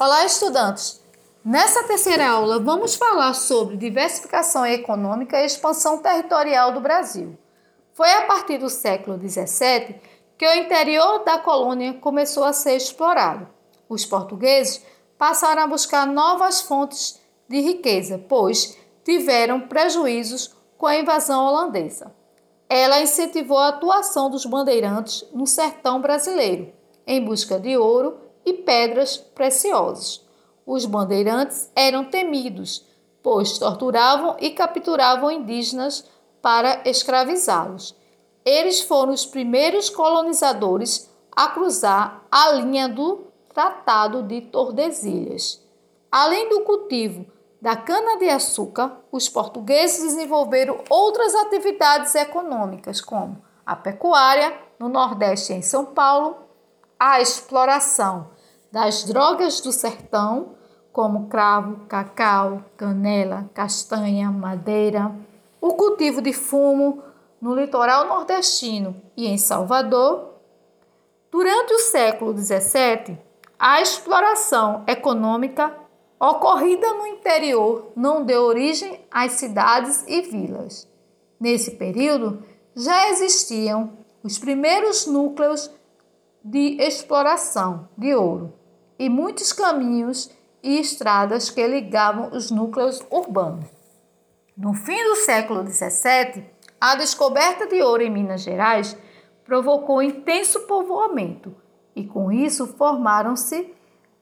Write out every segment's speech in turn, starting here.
Olá, estudantes! Nessa terceira aula, vamos falar sobre diversificação econômica e expansão territorial do Brasil. Foi a partir do século XVII que o interior da colônia começou a ser explorado. Os portugueses passaram a buscar novas fontes de riqueza, pois tiveram prejuízos com a invasão holandesa. Ela incentivou a atuação dos bandeirantes no sertão brasileiro, em busca de ouro e pedras preciosas. Os bandeirantes eram temidos, pois torturavam e capturavam indígenas para escravizá-los. Eles foram os primeiros colonizadores a cruzar a linha do Tratado de Tordesilhas. Além do cultivo da cana-de-açúcar, os portugueses desenvolveram outras atividades econômicas, como a pecuária, no Nordeste em São Paulo, a exploração das drogas do sertão, como cravo, cacau, canela, castanha, madeira, o cultivo de fumo no litoral nordestino e em Salvador. Durante o século XVII, a exploração econômica ocorrida no interior não deu origem às cidades e vilas. Nesse período, já existiam os primeiros núcleos de exploração de ouro e muitos caminhos e estradas que ligavam os núcleos urbanos. No fim do século XVII, a descoberta de ouro em Minas Gerais provocou intenso povoamento e, com isso, formaram-se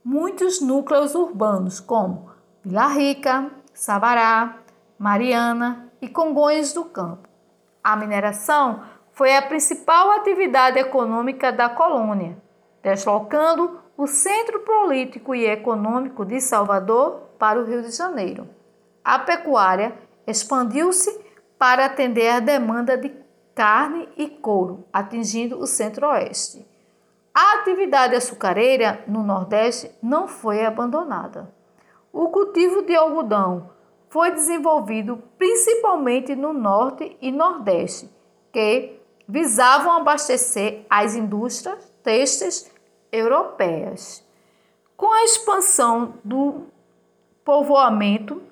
muitos núcleos urbanos, como Vila Rica, Sabará, Mariana e Congonhas do Campo. A mineração foi a principal atividade econômica da colônia, deslocando o centro político e econômico de Salvador para o Rio de Janeiro. A pecuária expandiu-se para atender a demanda de carne e couro, atingindo o centro-oeste. A atividade açucareira no Nordeste não foi abandonada. O cultivo de algodão foi desenvolvido principalmente no Norte e Nordeste, que visavam abastecer as indústrias têxteis europeias. Com a expansão do povoamento,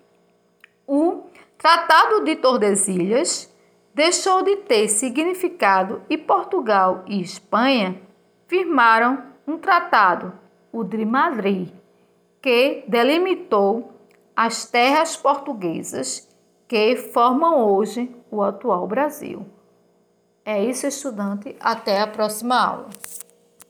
o Tratado de Tordesilhas deixou de ter significado e Portugal e Espanha firmaram um tratado, o de Madrid, que delimitou as terras portuguesas que formam hoje o atual Brasil. É isso, estudante. Até a próxima aula.